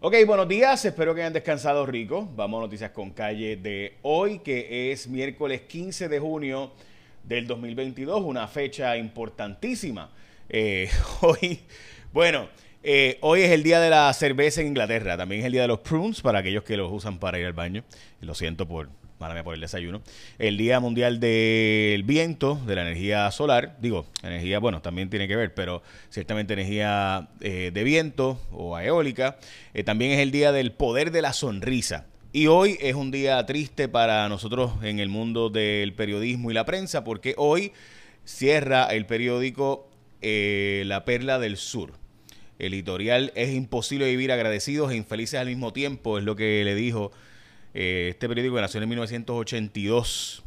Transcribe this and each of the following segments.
Ok, buenos días, espero que hayan descansado rico. Vamos a noticias con calle de hoy, que es miércoles 15 de junio del 2022, una fecha importantísima. Eh, hoy, bueno, eh, hoy es el día de la cerveza en Inglaterra, también es el día de los prunes para aquellos que los usan para ir al baño. Lo siento por Mándame por el desayuno. El Día Mundial del Viento, de la energía solar. Digo, energía, bueno, también tiene que ver, pero ciertamente energía eh, de viento o eólica. Eh, también es el Día del Poder de la Sonrisa. Y hoy es un día triste para nosotros en el mundo del periodismo y la prensa, porque hoy cierra el periódico eh, La Perla del Sur. El editorial es imposible vivir agradecidos e infelices al mismo tiempo, es lo que le dijo eh, este periódico que nació en 1982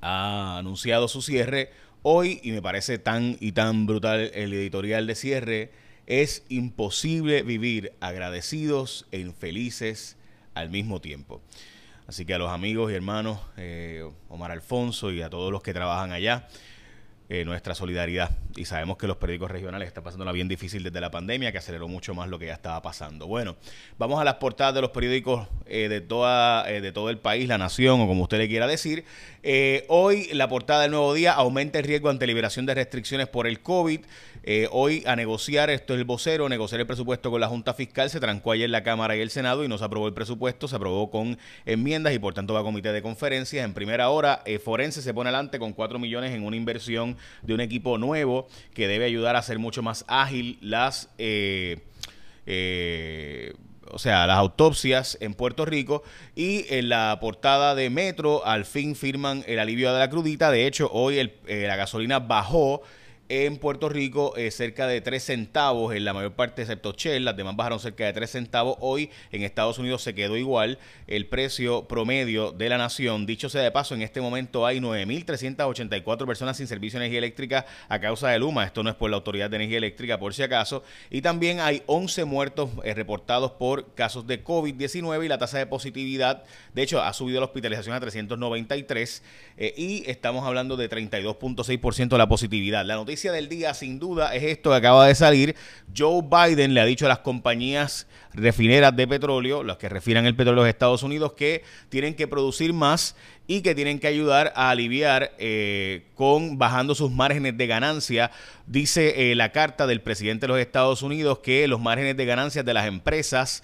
ha anunciado su cierre hoy y me parece tan y tan brutal el editorial de cierre. Es imposible vivir agradecidos e infelices al mismo tiempo. Así que a los amigos y hermanos, eh, Omar Alfonso y a todos los que trabajan allá, eh, nuestra solidaridad. Y sabemos que los periódicos regionales están pasando una bien difícil desde la pandemia, que aceleró mucho más lo que ya estaba pasando. Bueno, vamos a las portadas de los periódicos eh, de, toda, eh, de todo el país, la nación o como usted le quiera decir. hoy la portada del nuevo día aumenta el riesgo ante liberación de restricciones por el COVID. hoy a negociar, esto es el vocero, negociar el presupuesto con la Junta Fiscal. Se trancó ayer la Cámara y el Senado y no se aprobó el presupuesto, se aprobó con enmiendas y por tanto va a comité de conferencias. En primera hora, Forense se pone adelante con 4 millones en una inversión de un equipo nuevo que debe ayudar a hacer mucho más ágil las... Eh, eh, o sea, las autopsias en Puerto Rico y en la portada de Metro al fin firman el alivio de la crudita. De hecho, hoy eh, la gasolina bajó en Puerto Rico eh, cerca de 3 centavos, en la mayor parte excepto Shell, las demás bajaron cerca de 3 centavos. Hoy en Estados Unidos se quedó igual el precio promedio de la nación. Dicho sea de paso, en este momento hay 9.384 personas sin servicio de energía eléctrica a causa de Luma. Esto no es por la Autoridad de Energía Eléctrica, por si acaso. Y también hay 11 muertos eh, reportados por casos de COVID-19 y la tasa de positividad, de hecho, ha subido la hospitalización a 393 eh, y estamos hablando de 32.6% de la positividad. La noticia del día, sin duda, es esto que acaba de salir. Joe Biden le ha dicho a las compañías refineras de petróleo, las que refinan el petróleo de Estados Unidos, que tienen que producir más y que tienen que ayudar a aliviar eh, con bajando sus márgenes de ganancia. Dice eh, la carta del presidente de los Estados Unidos que los márgenes de ganancias de las empresas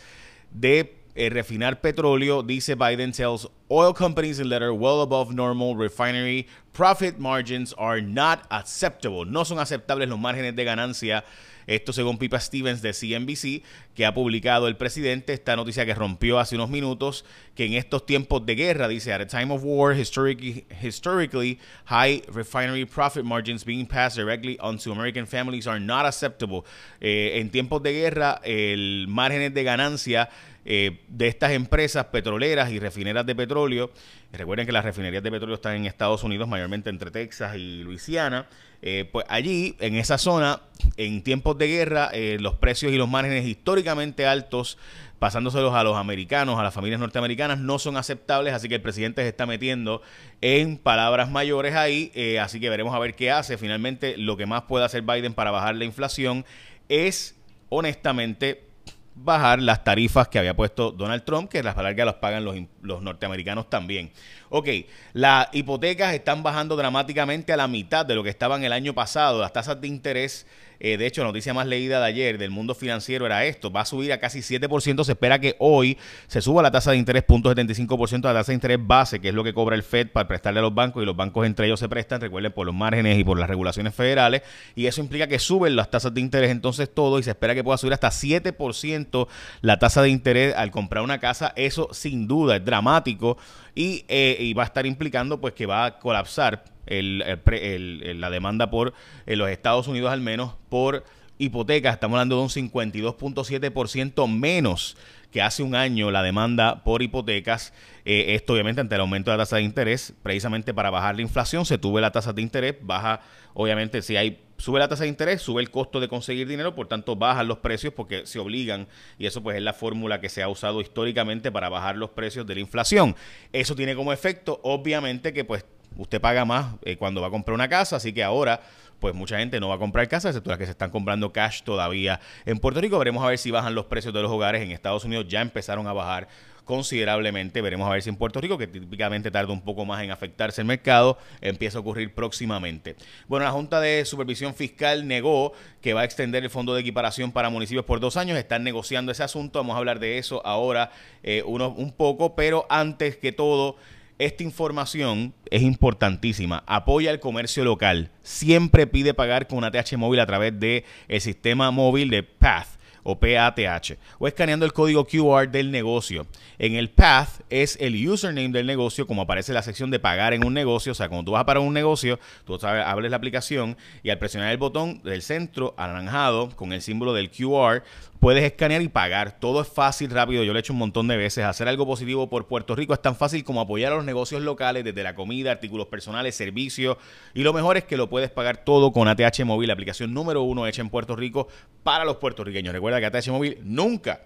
de eh, refinar petróleo, dice Biden tells oil companies in letter well above normal refinery profit margins are not acceptable. No son aceptables los márgenes de ganancia. Esto según Pipa Stevens de CNBC, que ha publicado el presidente esta noticia que rompió hace unos minutos, que en estos tiempos de guerra, dice, at a time of war, historically, high refinery profit margins being passed directly onto American families are not acceptable. Eh, en tiempos de guerra, el márgenes de ganancia eh, de estas empresas petroleras y refineras de petróleo. Recuerden que las refinerías de petróleo están en Estados Unidos, mayormente entre Texas y Luisiana. Eh, pues allí, en esa zona, en tiempos de guerra, eh, los precios y los márgenes históricamente altos, pasándoselos a los americanos, a las familias norteamericanas, no son aceptables, así que el presidente se está metiendo en palabras mayores ahí, así que veremos a ver qué hace. Finalmente, lo que más puede hacer Biden para bajar la inflación es, honestamente, bajar las tarifas que había puesto Donald Trump, que las largas las pagan los, los, norteamericanos también. Ok, las hipotecas están bajando dramáticamente a la mitad de lo que estaban el año pasado. Las tasas de interés eh, de hecho, la noticia más leída de ayer del mundo financiero era esto. Va a subir a casi 7%. Se espera que hoy se suba la tasa de interés 0.75%, la tasa de interés base, que es lo que cobra el Fed para prestarle a los bancos y los bancos entre ellos se prestan, recuerden, por los márgenes y por las regulaciones federales. Y eso implica que suben las tasas de interés entonces todo y se espera que pueda subir hasta 7% la tasa de interés al comprar una casa. Eso sin duda es dramático y, eh, y va a estar implicando pues que va a colapsar la demanda por en los Estados Unidos al menos por hipotecas. Estamos hablando de un 52.7% menos que hace un año la demanda por hipotecas. Eh, esto obviamente ante el aumento de la tasa de interés, precisamente para bajar la inflación, se tuve la tasa de interés, baja, obviamente si hay sube la tasa de interés, sube el costo de conseguir dinero, por tanto bajan los precios porque se obligan y eso pues es la fórmula que se ha usado históricamente para bajar los precios de la inflación. Eso tiene como efecto obviamente que pues usted paga más eh, cuando va a comprar una casa, así que ahora pues mucha gente no va a comprar casa, excepto las que se están comprando cash todavía en Puerto Rico. Veremos a ver si bajan los precios de los hogares. En Estados Unidos ya empezaron a bajar considerablemente. Veremos a ver si en Puerto Rico, que típicamente tarda un poco más en afectarse el mercado, empieza a ocurrir próximamente. Bueno, la Junta de Supervisión Fiscal negó que va a extender el fondo de equiparación para municipios por dos años. Están negociando ese asunto. Vamos a hablar de eso ahora eh, uno, un poco, pero antes que todo... Esta información es importantísima. Apoya el comercio local. Siempre pide pagar con una TH móvil a través del el sistema móvil de Path o PATH, o escaneando el código QR del negocio. En el Path es el username del negocio, como aparece la sección de pagar en un negocio. O sea, cuando tú vas a pagar un negocio, tú sabes, hables la aplicación y al presionar el botón del centro anaranjado con el símbolo del QR, puedes escanear y pagar. Todo es fácil, rápido. Yo lo he hecho un montón de veces. Hacer algo positivo por Puerto Rico es tan fácil como apoyar a los negocios locales, desde la comida, artículos personales, servicios. Y lo mejor es que lo puedes pagar todo con ATH Móvil, la aplicación número uno hecha en Puerto Rico para los puertorriqueños. Recuerda que ATH Móvil nunca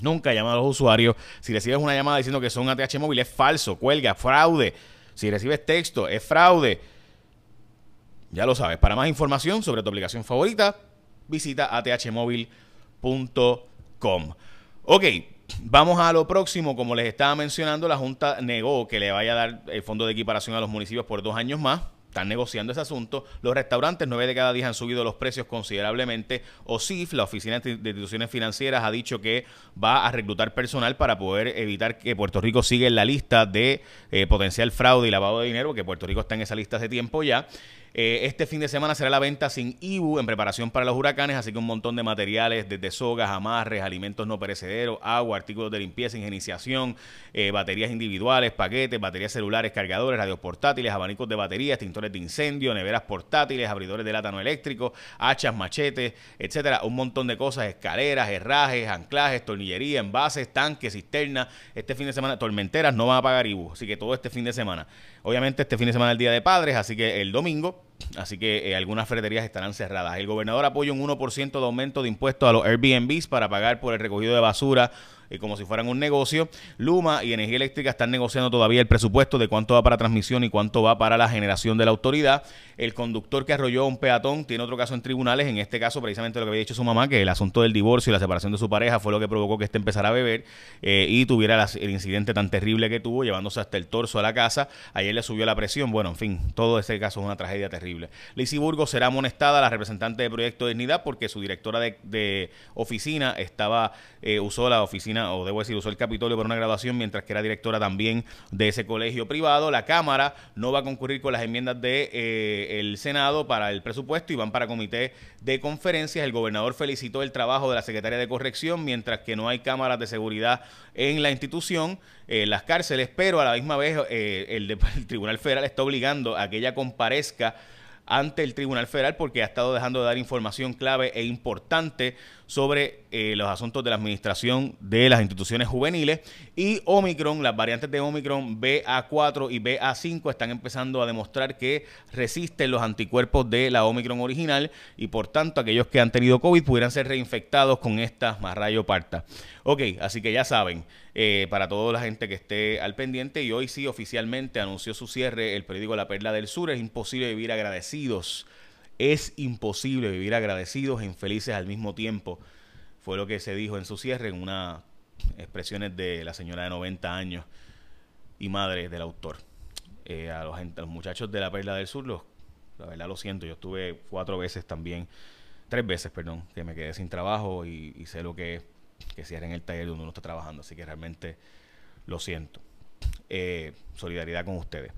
Nunca llama a los usuarios. Si recibes una llamada diciendo que son ATH móvil, es falso, cuelga, fraude. Si recibes texto, es fraude. Ya lo sabes. Para más información sobre tu aplicación favorita, visita athmóvil.com Ok, vamos a lo próximo. Como les estaba mencionando, la Junta negó que le vaya a dar el fondo de equiparación a los municipios por dos años más. Están negociando ese asunto. Los restaurantes, nueve de cada diez han subido los precios considerablemente. OSIF, la Oficina de Instituciones Financieras, ha dicho que va a reclutar personal para poder evitar que Puerto Rico siga en la lista de eh, potencial fraude y lavado de dinero, que Puerto Rico está en esa lista hace tiempo ya. Eh, este fin de semana será la venta sin IBU en preparación para los huracanes, así que un montón de materiales, desde sogas, amarres, alimentos no perecederos, agua, artículos de limpieza, ingeniciación, eh, baterías individuales, paquetes, baterías celulares, cargadores, radios portátiles, abanicos de batería, extintores de incendio, neveras portátiles, abridores de lata no eléctrico, hachas, machetes, etcétera. Un montón de cosas, escaleras, herrajes, anclajes, tornillería, envases, tanques, cisternas. Este fin de semana, tormenteras no van a pagar IBU, así que todo este fin de semana. Obviamente este fin de semana es el Día de Padres, así que el domingo Así que eh, algunas ferreterías estarán cerradas. El gobernador apoya un 1% de aumento de impuestos a los Airbnbs para pagar por el recogido de basura y como si fueran un negocio. Luma y Energía Eléctrica están negociando todavía el presupuesto de cuánto va para transmisión y cuánto va para la generación de la autoridad. El conductor que arrolló a un peatón tiene otro caso en tribunales. En este caso, precisamente lo que había dicho su mamá, que el asunto del divorcio y la separación de su pareja fue lo que provocó que este empezara a beber eh, y tuviera el incidente tan terrible que tuvo, llevándose hasta el torso a la casa. Ayer le subió la presión. Bueno, en fin, todo ese caso es una tragedia terrible. Lizy Burgos será amonestada, la representante de Proyecto de Dignidad, porque su directora de, oficina estaba, eh, usó la oficina o debo decir, usó el Capitolio para una graduación, mientras que era directora también de ese colegio privado. La Cámara no va a concurrir con las enmiendas del de, eh, Senado para el presupuesto y van para comité de conferencias. El gobernador felicitó el trabajo de la Secretaría de Corrección, mientras que no hay cámaras de seguridad en la institución, en las cárceles, pero a la misma vez eh, el, el Tribunal Federal está obligando a que ella comparezca ante el Tribunal Federal porque ha estado dejando de dar información clave e importante sobre eh, los asuntos de la administración de las instituciones juveniles y Omicron, las variantes de Omicron BA4 y BA5 están empezando a demostrar que resisten los anticuerpos de la Omicron original y por tanto aquellos que han tenido COVID pudieran ser reinfectados con esta más rayo parta. Ok, así que ya saben, eh, para toda la gente que esté al pendiente y hoy sí oficialmente anunció su cierre el periódico La Perla del Sur, es imposible vivir agradecidos es imposible vivir agradecidos e infelices al mismo tiempo. Fue lo que se dijo en su cierre en unas expresiones de la señora de 90 años y madre del autor. Eh, a, los, muchachos de la Perla del Sur, los, la verdad lo siento, yo estuve cuatro veces también, tres veces, perdón, que me quedé sin trabajo y, sé lo que que cierren el taller donde uno está trabajando, así que realmente lo siento. Eh, solidaridad con ustedes.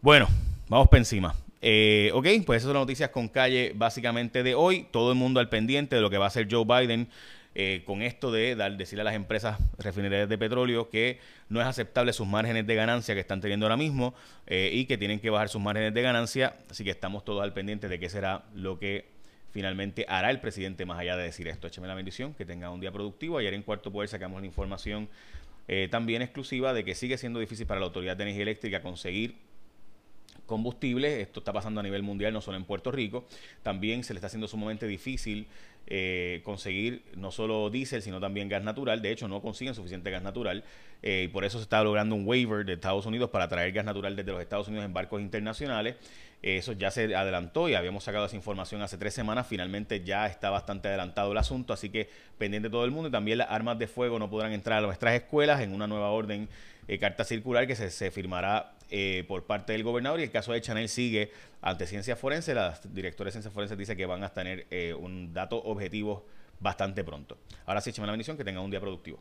Bueno, vamos para encima. Eh, ok, pues esas son las noticias con calle básicamente de hoy. Todo el mundo al pendiente de lo que va a hacer Joe Biden eh, con esto de dar, decirle a las empresas refinerías de petróleo que no es aceptable sus márgenes de ganancia que están teniendo ahora mismo y que tienen que bajar sus márgenes de ganancia. Así que estamos todos al pendiente de qué será lo que finalmente hará el presidente más allá de decir esto. Écheme la bendición, que tenga un día productivo. Ayer en Cuarto Poder sacamos la información también exclusiva de que sigue siendo difícil para la Autoridad de Energía Eléctrica conseguir combustibles. Esto está pasando a nivel mundial, no solo en Puerto Rico. También se le está haciendo sumamente difícil eh, conseguir no solo diésel, sino también gas natural. De hecho, no consiguen suficiente gas natural. Eh, y por eso se está logrando un waiver de Estados Unidos para traer gas natural desde los Estados Unidos en barcos internacionales. Eh, eso ya se adelantó y habíamos sacado esa información hace tres semanas. Finalmente ya está bastante adelantado el asunto, así que pendiente todo el mundo. Y también las armas de fuego no podrán entrar a nuestras escuelas en una nueva orden, carta circular que se, se firmará eh, por parte del gobernador y el caso de Chanel sigue ante ciencia forense. La directora de ciencia forense dice que van a tener eh, un dato objetivos bastante pronto. Ahora sí, échame la bendición, que tengan un día productivo.